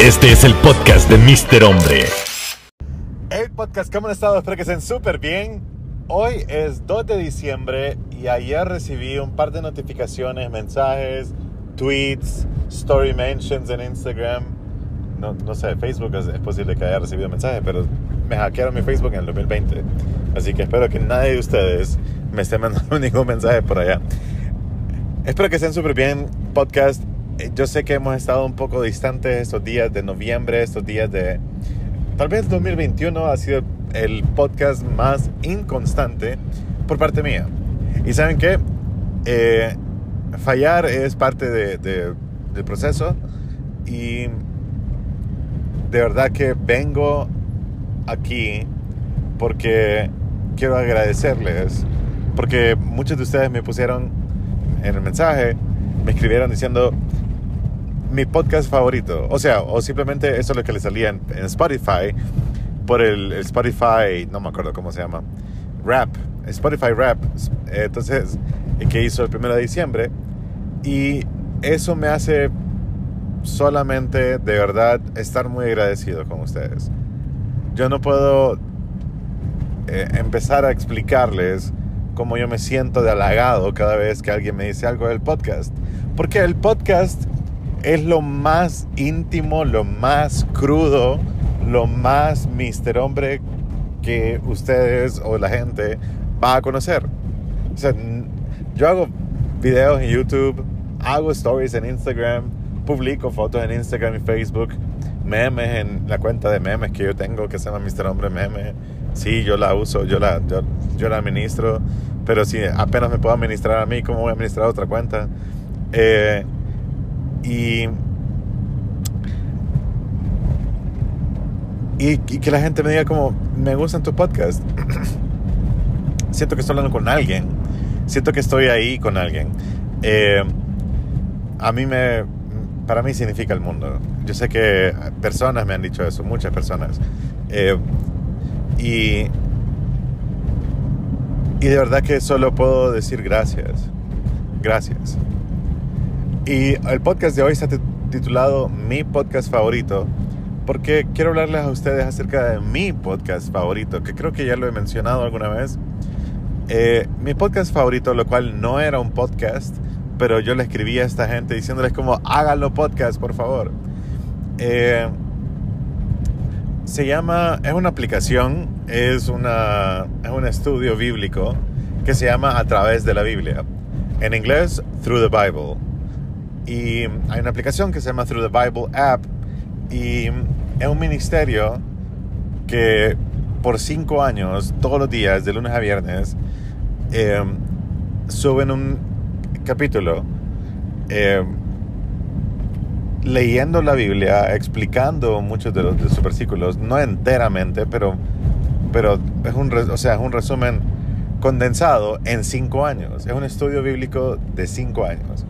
Este es el podcast de Mr. Hombre. Hey podcast, ¿cómo han estado? Espero que estén súper bien. Hoy es 2 de diciembre y ayer recibí un par de notificaciones, mensajes, tweets, story mentions en Instagram. No, no sé, Facebook es, es posible que haya recibido mensajes, pero me hackearon mi Facebook en el 2020. Así que espero que nadie de ustedes me esté mandando ningún mensaje por allá. Espero que estén súper bien, podcast. Eh, Yo sé que hemos estado un poco distantes estos días de noviembre, estos días de... Tal vez 2021 ha sido el podcast más inconstante por parte mía. Y saben qué? Eh, fallar es parte de- de- del proceso y de verdad que vengo aquí porque quiero agradecerles, porque muchos de ustedes me pusieron en el mensaje, me escribieron diciendo mi podcast favorito, o sea, o simplemente eso es lo que le salía en, en Spotify por el, el Spotify, no me acuerdo cómo se llama, Rap, Spotify Rap, entonces, eh, que hizo el 1 de diciembre, y eso me hace solamente de verdad estar muy agradecido con ustedes. Yo no puedo eh, empezar a explicarles cómo yo me siento de halagado cada vez que alguien me dice algo del podcast. Porque el podcast es lo más íntimo, lo más crudo, lo más mister hombre que ustedes o la gente va a conocer. O sea, yo hago videos en YouTube, hago stories en Instagram, publico fotos en Instagram y Facebook, memes en la cuenta de memes que yo tengo que se llama Mr. Hombre Meme. Sí, yo la uso, yo la, yo, yo la administro, pero si apenas me puedo administrar a mí, ¿cómo voy a administrar otra cuenta? Eh, y, y, que la gente me diga como, me gustan tus podcasts. Siento que estoy hablando con alguien. Siento que estoy ahí con alguien. Eh, a mí me, para mí significa el mundo. Yo sé que personas me han dicho eso, muchas personas. Eh, y, y de verdad que solo puedo decir gracias. Gracias. Y el podcast de hoy está tit- titulado Mi podcast favorito, porque quiero hablarles a ustedes acerca de mi podcast favorito, que creo que ya lo he mencionado alguna vez. Eh, mi podcast favorito, lo cual no era un podcast, pero yo le escribí a esta gente diciéndoles como háganlo podcast, por favor. Eh, se llama, es una aplicación, es, una, es un estudio bíblico que se llama A través de la Biblia. En inglés, Through the Bible. Y hay una aplicación que se llama Through the Bible App. Y es un ministerio que por cinco años, todos los días, de lunes a viernes, eh, suben un capítulo eh, leyendo la Biblia, explicando muchos de, los, de sus versículos, no enteramente, pero, pero es, un, o sea, es un resumen condensado en cinco años. Es un estudio bíblico de cinco años.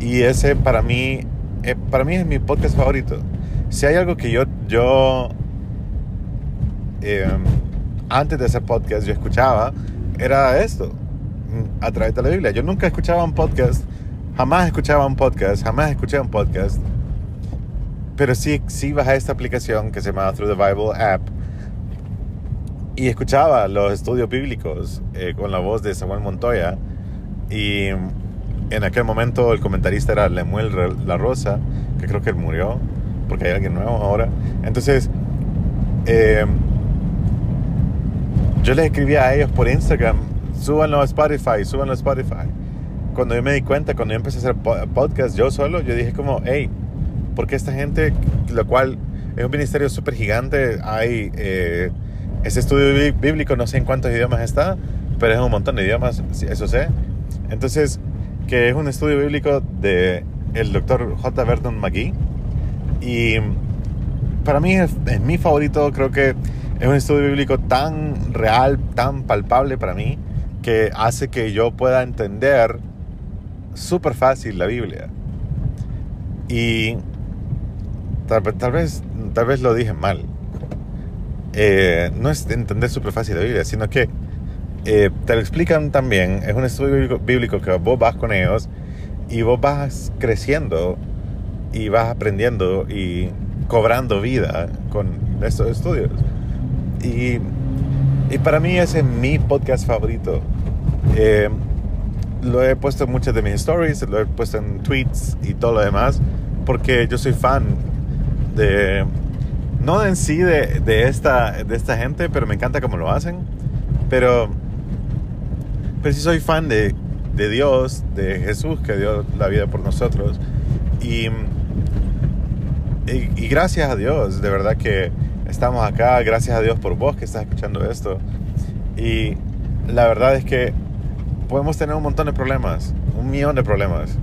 Y ese para mí, eh, para mí es mi podcast favorito. Si hay algo que yo, yo eh, antes de hacer podcast yo escuchaba, era esto, a través de la Biblia. Yo nunca escuchaba un podcast, jamás escuchaba un podcast, jamás escuché un podcast. Pero sí, sí bajé esta aplicación que se llama Through the Bible App y escuchaba los estudios bíblicos eh, con la voz de Samuel Montoya. Y en aquel momento el comentarista era Lemuel La Rosa, que creo que él murió, porque hay alguien nuevo ahora. Entonces, eh, yo les escribía a ellos por Instagram, súbanlo a Spotify, súbanlo a Spotify. Cuando yo me di cuenta, cuando yo empecé a hacer po- podcast yo solo, yo dije como, hey, porque esta gente, lo cual es un ministerio súper gigante, hay eh, ese estudio bí- bíblico, no sé en cuántos idiomas está, pero es un montón de idiomas, eso sé. Entonces, que es un estudio bíblico de el doctor J. Burton McGee. Y para mí es, mi favorito, creo que es un estudio bíblico tan real, tan palpable para mí, que hace que yo pueda entender súper fácil la Biblia. Y tal, tal vez, tal vez lo dije mal. Eh, no es entender súper fácil la Biblia, sino que eh, te lo explican también. Es un estudio bíblico, que vos vas con ellos y vos vas creciendo y vas aprendiendo y cobrando vida con estos estudios. Y, y para mí ese es mi podcast favorito. Eh, lo he puesto en muchas de mis stories, lo he puesto en tweets y todo lo demás, porque yo soy fan de, no en sí de, de, esta, de esta gente, pero me encanta cómo lo hacen. Pero, pero sí soy fan de, de Dios, de Jesús que dio la vida por nosotros. Y, y, y, gracias a Dios, de verdad que estamos acá, gracias a Dios por vos que estás escuchando esto. Y la verdad es que podemos tener un montón de problemas, un millón de problemas.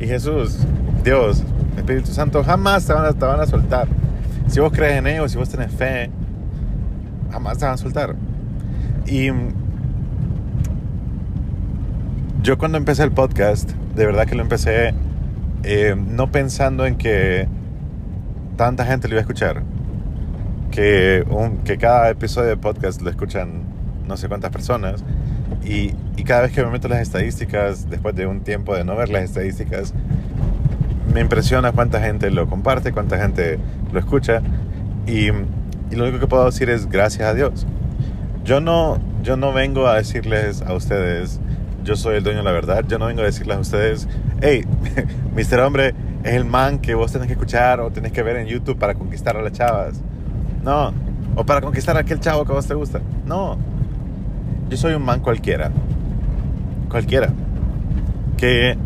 Y Jesús, Dios, Espíritu Santo jamás te van a, te van a soltar. Si vos crees en ellos, si vos tenés fe, jamás te van a soltar. Y yo cuando empecé el podcast, de verdad que lo empecé eh, no pensando en que tanta gente lo iba a escuchar. Que, cada episodio de podcast lo escuchan no sé cuántas personas. Y, y, cada vez que me meto las estadísticas, después de un tiempo de no ver las estadísticas, me impresiona cuánta gente lo comparte, cuánta gente lo escucha. Y, y, lo único que puedo decir es gracias a Dios. Yo no, yo no vengo a decirles a ustedes, yo soy el dueño de la verdad. Yo no vengo a decirles a ustedes, hey, Mr. Hombre es el man que vos tenés que escuchar o tenés que ver en YouTube para conquistar a las chavas. No. O para conquistar a aquel chavo que a vos te gusta. No. Yo soy un man cualquiera. Cualquiera. Que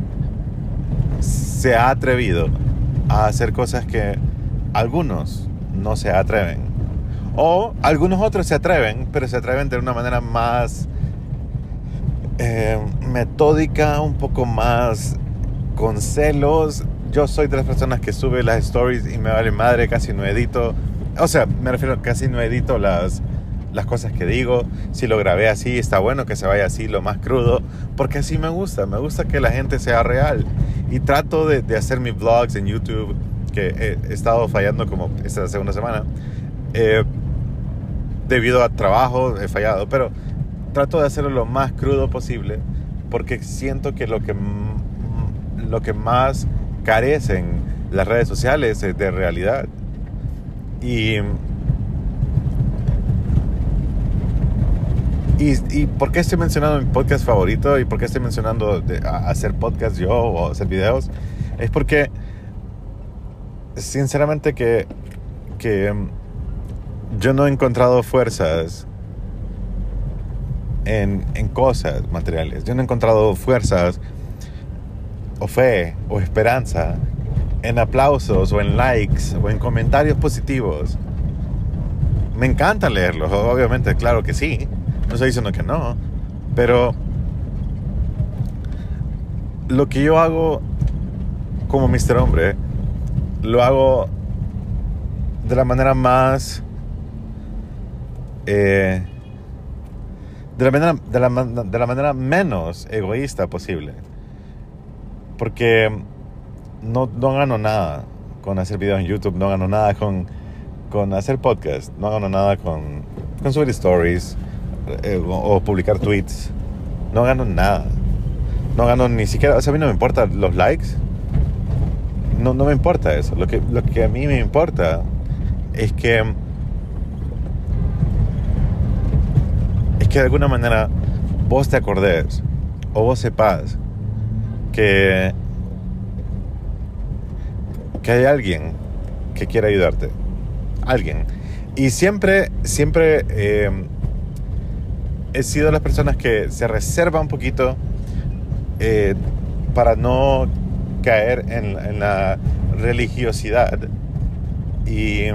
se ha atrevido a hacer cosas que algunos no se atreven. O algunos otros se atreven, pero se atreven de una manera más eh, metódica, un poco más con celos. Yo soy de las personas que sube las stories y me vale madre, casi no edito. O sea, me refiero, casi no edito las, las cosas que digo. Si lo grabé así, está bueno que se vaya así, lo más crudo, porque así me gusta. Me gusta que la gente sea real. Y trato de, hacer mis vlogs en YouTube, que he, he, estado fallando como esta segunda semana. Eh, debido a trabajo he fallado, pero trato de hacerlo lo más crudo posible porque siento que lo que, lo que más carecen las redes sociales es de realidad. Y, y, y por qué estoy mencionando mi podcast favorito y por qué estoy mencionando de, hacer podcast yo o hacer videos, es porque sinceramente que, que yo no he encontrado fuerzas en, cosas materiales. Yo no he encontrado fuerzas o fe o esperanza en aplausos o en likes o en comentarios positivos. Me encanta leerlos, obviamente, claro que sí. No estoy diciendo que no. Pero lo que yo hago como Mr. Hombre, lo hago de la manera más... Eh, de la manera, de la, de la manera menos egoísta posible. Porque no, no gano nada con hacer videos en YouTube, no gano nada con, con hacer podcast, no gano nada con, con subir stories eh, o, o, publicar tweets. No gano nada. No gano ni siquiera, o sea, a mí no me importan los likes. No, no me importa eso. Lo que, lo que a mí me importa es que que de alguna manera vos te acordes o vos sepas que, que hay alguien que quiere ayudarte. Alguien. Y siempre, siempre eh, he sido las personas que se reserva un poquito eh, para no caer en, en la religiosidad. Y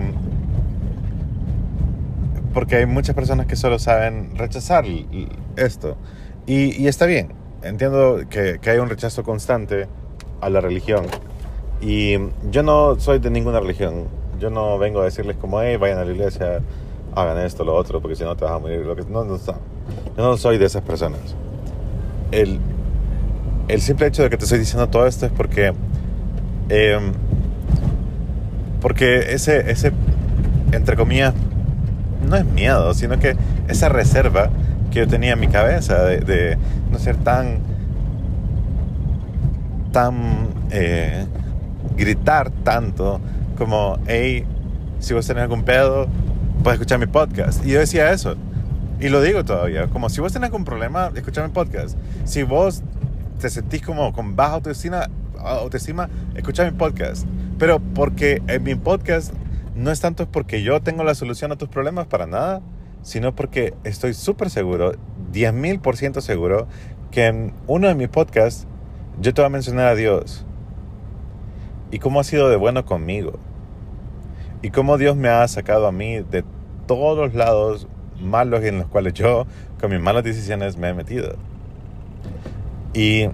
porque hay muchas personas que solo saben rechazar esto. Y, y está bien, entiendo que, que, hay un rechazo constante a la religión. Y yo no soy de ninguna religión. Yo no vengo a decirles como, hey, vayan a la iglesia, hagan esto, lo otro, porque si no te vas a morir. Lo que, no, no, yo no soy de esas personas. El, el simple hecho de que te estoy diciendo todo esto es porque... Eh, porque ese, ese, entre comillas, no es miedo, sino que esa reserva que yo tenía en mi cabeza de, no ser tan, tan, eh, gritar tanto como, hey, si vos tenés algún pedo, puedes escuchar mi podcast. Y yo decía eso. Y lo digo todavía, como si vos tenés algún problema, escucha mi podcast. Si vos te sentís como con baja autoestima, autoestima escucha mi podcast. Pero porque en mi podcast no es tanto porque yo tengo la solución a tus problemas para nada, sino porque estoy súper seguro, 10.000 por ciento seguro, que en uno de mis podcasts yo te voy a mencionar a Dios y cómo ha sido de bueno conmigo y cómo Dios me ha sacado a mí de todos los lados malos en los cuales yo con mis malas decisiones me he metido. Y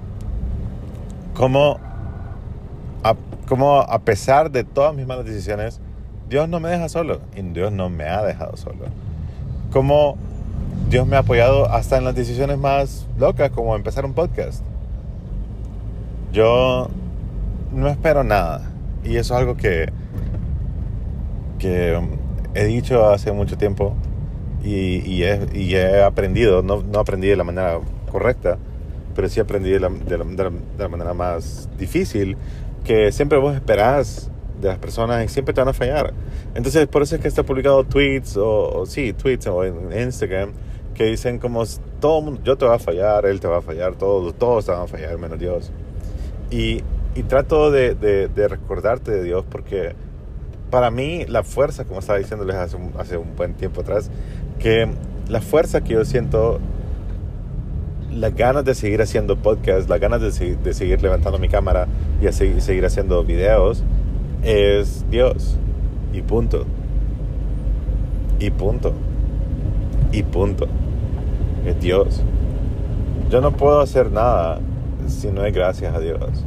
cómo cómo a pesar de todas mis malas decisiones, Dios no me deja solo y Dios no me ha dejado solo. Cómo Dios me ha apoyado hasta en las decisiones más locas, como empezar un podcast. Yo no espero nada. Y eso es algo que, que um, he dicho hace mucho tiempo y, y, he, y he, aprendido, no, no, aprendí de la manera correcta, pero sí aprendí de la, de, la, de la, manera más difícil, que siempre vos esperás de las personas y siempre te van a fallar. Entonces, por eso es que está publicado tweets, o, o sí, tweets o en Instagram, que dicen como todo mundo, yo te voy a fallar, él te va a fallar, todos, todos te van a fallar, menos Dios. Y, y trato de, de, de, recordarte de Dios porque para mí la fuerza, como estaba diciéndoles hace un, hace un buen tiempo atrás, que la fuerza que yo siento, las ganas de seguir haciendo podcast, las ganas de, de seguir levantando mi cámara y a seguir, seguir haciendo videos, es Dios. Y punto. Y punto. Y punto. Es Dios. Yo no puedo hacer nada si no es gracias a Dios.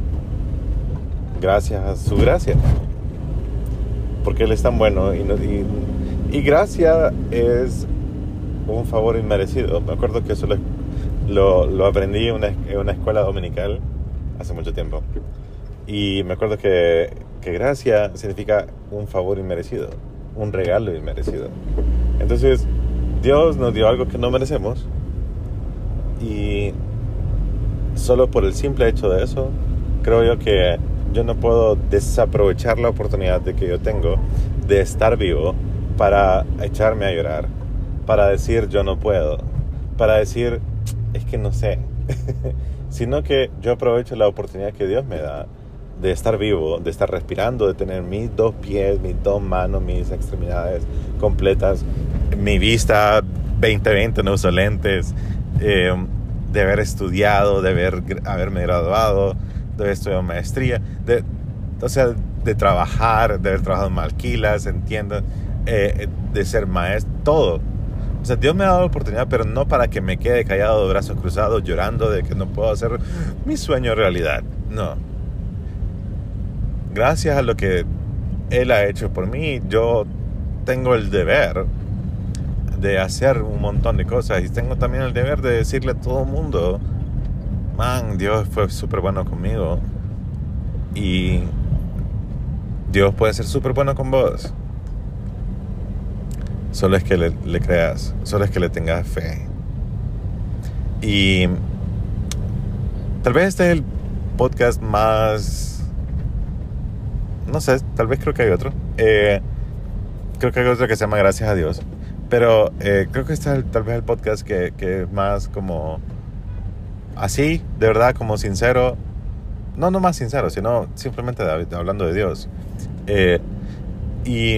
Gracias a su gracia. Porque Él es tan bueno y, y, y gracia es un favor inmerecido. Me acuerdo que eso lo, lo, aprendí en una, escuela dominical hace mucho tiempo. Y me acuerdo que, que gracia significa un favor inmerecido, un regalo inmerecido. Entonces, Dios nos dio algo que no merecemos y solo por el simple hecho de eso, creo yo que yo no puedo desaprovechar la oportunidad de que yo tengo de estar vivo para echarme a llorar, para decir yo no puedo, para decir es que no sé, sino que yo aprovecho la oportunidad que Dios me da de estar vivo, de estar respirando, de tener mis dos pies, mis dos manos, mis extremidades completas, mi vista 2020, no uso lentes, eh, de haber estudiado, de haber, haberme graduado, de haber estudiado maestría, de, o sea, de trabajar, de haber trabajado en Malquilas, entiendo, eh, de ser maestro, todo. O sea, Dios me ha dado la oportunidad, pero no para que me quede callado brazos cruzados, llorando de que no puedo hacer mi sueño realidad. No. Gracias a lo que Él ha hecho por mí, yo tengo el deber de hacer un montón de cosas y tengo también el deber de decirle a todo el mundo, man, Dios fue súper bueno conmigo y Dios puede ser súper bueno con vos. Solo es que le, le, creas, solo es que le tengas fe. Y tal vez este es el podcast más... No sé, tal vez creo que hay otro. Eh, creo que hay otro que se llama Gracias a Dios. Pero eh, creo que este es tal vez el podcast que, que es más como así, de verdad, como sincero. No, no más sincero, sino simplemente hablando de Dios. Eh, y,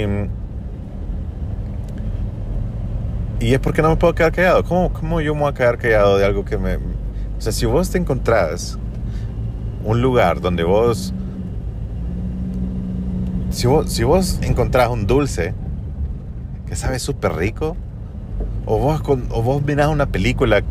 y es porque no me puedo quedar callado. ¿Cómo, ¿Cómo yo me voy a quedar callado de algo que me... O sea, si vos te encontrás un lugar donde vos... Si vos, si vos encontrás un dulce que sabe súper rico, o vos, o vos mirás una película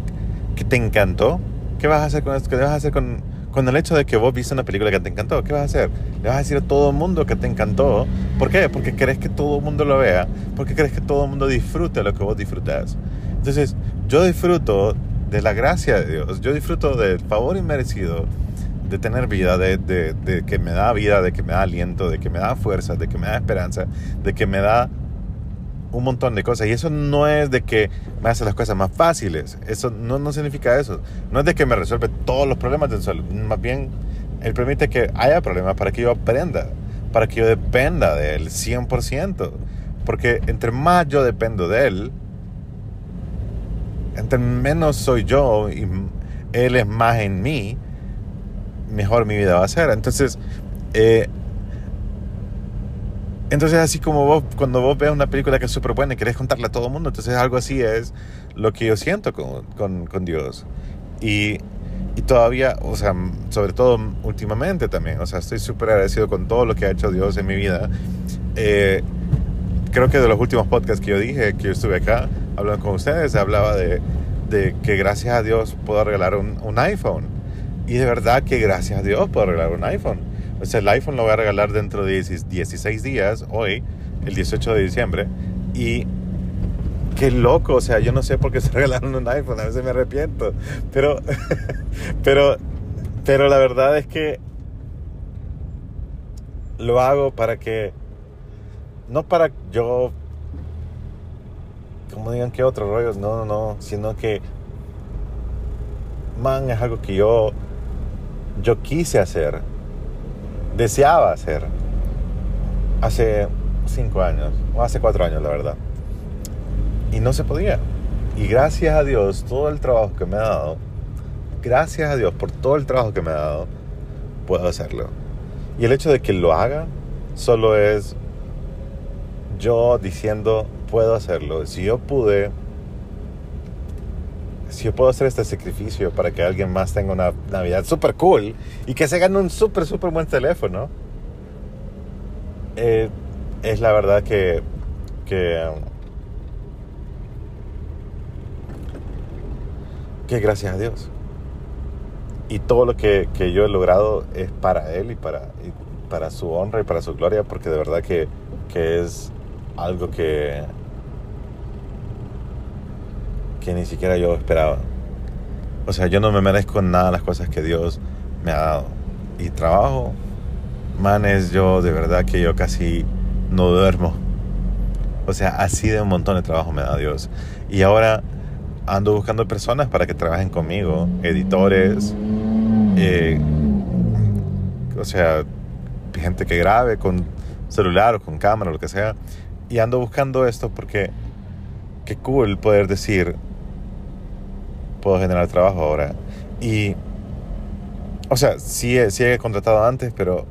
que te encantó, ¿qué vas a hacer con? ¿Qué vas a hacer con, con el hecho de que vos viste una película que te encantó? ¿Qué vas a hacer? Le vas a decir a todo el mundo que te encantó. ¿Por qué? Porque querés que todo el mundo lo vea. Porque querés que todo el mundo disfrute lo que vos disfrutás. Entonces, yo disfruto de la gracia de Dios. Yo disfruto del favor inmerecido de tener vida, de, de, que me da vida, de que me da aliento, de que me da fuerza, de que me da esperanza, de que me da un montón de cosas. Y eso no es de que me hace las cosas más fáciles. Eso no, no significa eso. No es de que me resuelve todos los problemas del suelo. Más bien, Él permite que haya problemas para que yo aprenda. para que yo dependa de Él 100%. Porque entre más yo dependo de Él, entre menos soy yo y Él es más en mí, mejor mi vida va a ser. Entonces, eh, entonces así como vos, cuando vos ves una película que es súper buena y querés contarle a todo el mundo, entonces algo así es lo que yo siento con, con, con Dios. Y, y, todavía, o sea, sobre todo últimamente también, o sea, estoy súper agradecido con todo lo que ha hecho Dios en mi vida. Eh, creo que de los últimos podcasts que yo dije, que yo estuve acá hablando con ustedes, hablaba de, de que gracias a Dios puedo regalar un, un iPhone. Y de verdad que gracias a Dios puedo regalar un iPhone. O sea, el iPhone lo voy a regalar dentro de 16 días, hoy, el 18 de diciembre. Y qué loco, o sea, yo no sé por qué se regalaron un iPhone, a veces me arrepiento. Pero, pero, pero la verdad es que lo hago para que, no para yo, como digan que otros rollos, no, no, no, sino que, man, es algo que yo, yo quise hacer deseaba hacer hace cinco años, o hace cuatro años, la verdad. Y no se podía. Y gracias a Dios, todo el trabajo que me ha dado, gracias a Dios por todo el trabajo que me ha dado, puedo hacerlo. Y el hecho de que lo haga solo es yo diciendo, puedo hacerlo. Si yo pude, si yo puedo hacer este sacrificio para que alguien más tenga una Navidad súper cool y que se gane un súper, súper buen teléfono, eh, es la verdad que, que, que gracias a Dios. Y todo lo que, que, yo he logrado es para Él y para, para su honra y para su gloria, porque de verdad que, que es algo que, que ni siquiera yo esperaba. O sea, yo no me merezco nada las cosas que Dios me ha dado. Y trabajo, manes, yo de verdad que yo casi no duermo. O sea, así de un montón de trabajo me da Dios. Y ahora ando buscando personas para que trabajen conmigo, editores, eh, o sea, gente que grabe con celular o con cámara, lo que sea. Y ando buscando esto porque qué cool poder decir, puedo generar trabajo ahora. Y, o sea, sí, sí he contratado antes, pero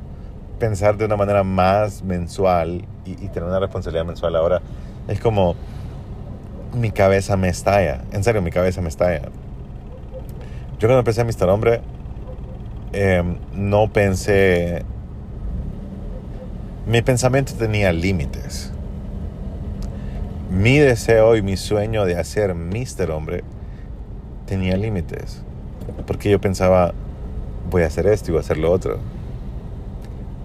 pensar de una manera más mensual y, tener una responsabilidad mensual ahora es como mi cabeza me estalla. En serio, mi cabeza me estalla. Yo cuando empecé a Mr. Hombre, em, no pensé... Mi pensamiento tenía límites. Mi deseo y mi sueño de hacer Mr. Hombre tenía límites. Porque yo pensaba, voy a hacer esto y voy a hacer lo otro.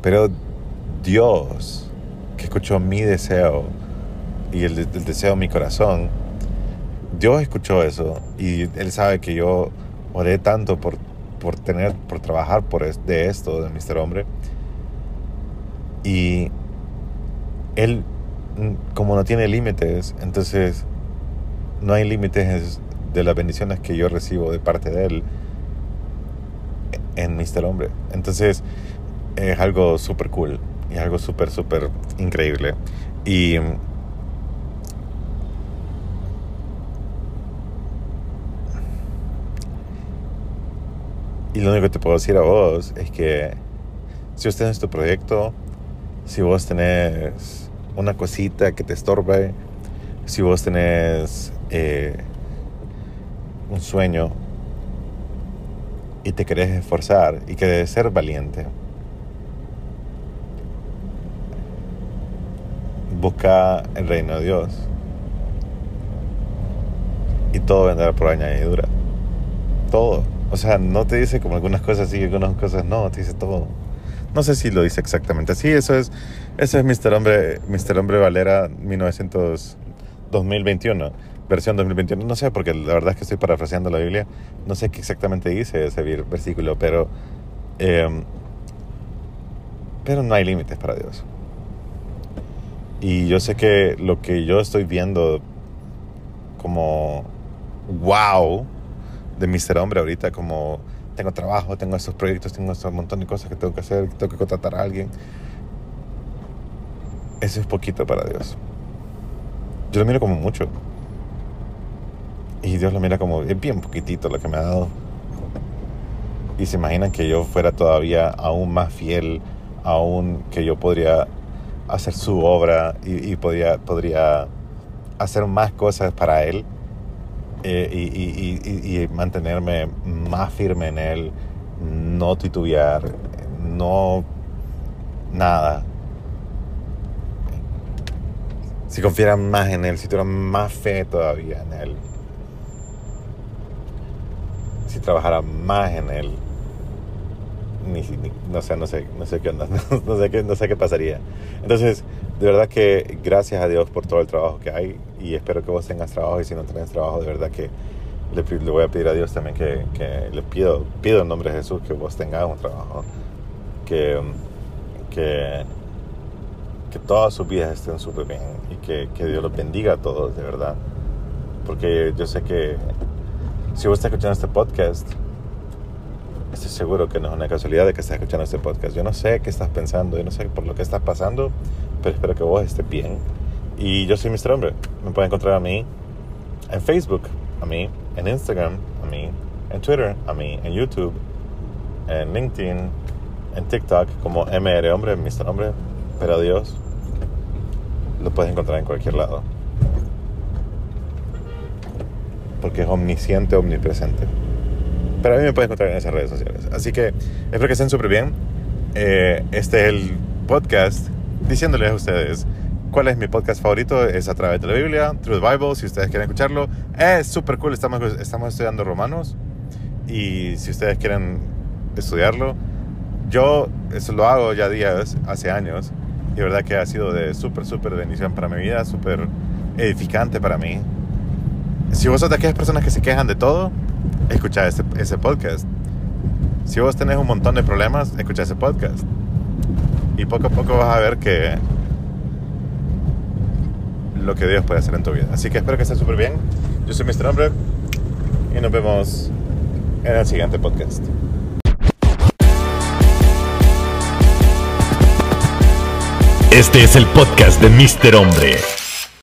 Pero Dios, que escuchó mi deseo y el, deseo de mi corazón, Dios escuchó eso y Él sabe que yo oré tanto por, por tener, por trabajar por de esto, de Mr. Hombre. Y Él, como no tiene límites, entonces no hay límites de las bendiciones que yo recibo de parte de Él en Mr. Hombre. Entonces es algo súper cool y algo súper, súper increíble. Y Y lo único que te puedo decir a vos es que si usted es tu proyecto, si vos tenés una cosita que te estorbe, si vos tenés eh, un sueño y te querés esforzar y querés ser valiente, busca el reino de Dios y todo vendrá por añadidura. Todo. O sea, no te dice como algunas cosas sí y algunas cosas no, te dice todo. No sé si lo dice exactamente así. Eso es, eso es Mr. Hombre, Mr. Hombre Valera 1900, 2021 versión 2021. No sé, porque la verdad es que estoy parafraseando la Biblia. No sé qué exactamente dice ese versículo, pero, em, pero no hay límites para Dios. Y yo sé que lo que yo estoy viendo como wow de Mister Hombre ahorita, como tengo trabajo, tengo estos proyectos, tengo estos montón de cosas que tengo que hacer, tengo que contratar a alguien. eso es poquito para Dios. Yo lo miro como mucho. Y Dios lo mira como, es bien poquitito lo que me ha dado. Y se imaginan que yo fuera todavía aún más fiel, aún que yo podría hacer su obra y, podría, podría hacer más cosas para Él eh, y, mantenerme más firme en Él, no titubear, no nada. Si confieran más en Él, si tuvieran más fe todavía en Él, si trabajara más en Él, ni, no sé, no sé, no sé qué onda, no, sé qué, no sé qué pasaría. Entonces, de verdad que gracias a Dios por todo el trabajo que hay y espero que vos tengas trabajo y si no tenés trabajo, de verdad que le, le voy a pedir a Dios también que, que, le pido, pido en nombre de Jesús que vos tengas un trabajo, que, que, que todas sus vidas estén súper bien y que, que Dios los bendiga a todos, de verdad. Porque yo sé que si vos estás escuchando este podcast, estoy seguro que no es una casualidad de que estés escuchando este podcast. Yo no sé qué estás pensando, yo no sé por lo que estás pasando, pero espero que vos estés bien. Y yo soy Mr. Hombre. Me pueden encontrar a mí en Facebook, a mí en Instagram, a mí en Twitter, a mí en YouTube, en LinkedIn, en TikTok como MR Hombre, Mr. Hombre. Pero Dios, lo puedes encontrar en cualquier lado. Porque es omnisciente, omnipresente. Pero a mí me puedes encontrar en esas redes sociales. Así que espero que estén súper bien. Eh, este es el podcast diciéndoles a ustedes cuál es mi podcast favorito. Es a través de la Biblia, Through the Bible, si ustedes quieren escucharlo. Es súper cool, estamos, estamos estudiando Romanos. Y si ustedes quieren estudiarlo, yo eso lo hago ya días, hace años. Y de verdad que ha sido de súper, súper bendición para mi vida, súper edificante para mí. Si vos sos de aquellas personas que se quejan de todo, escucha ese, podcast. Si vos tenés un montón de problemas, escucha ese podcast. Y poco a poco vas a ver que lo que Dios puede hacer en tu vida. Así que espero que estés súper bien. Yo soy Mr. Hombre y nos vemos en el siguiente podcast. Este es el podcast de Mr. Hombre.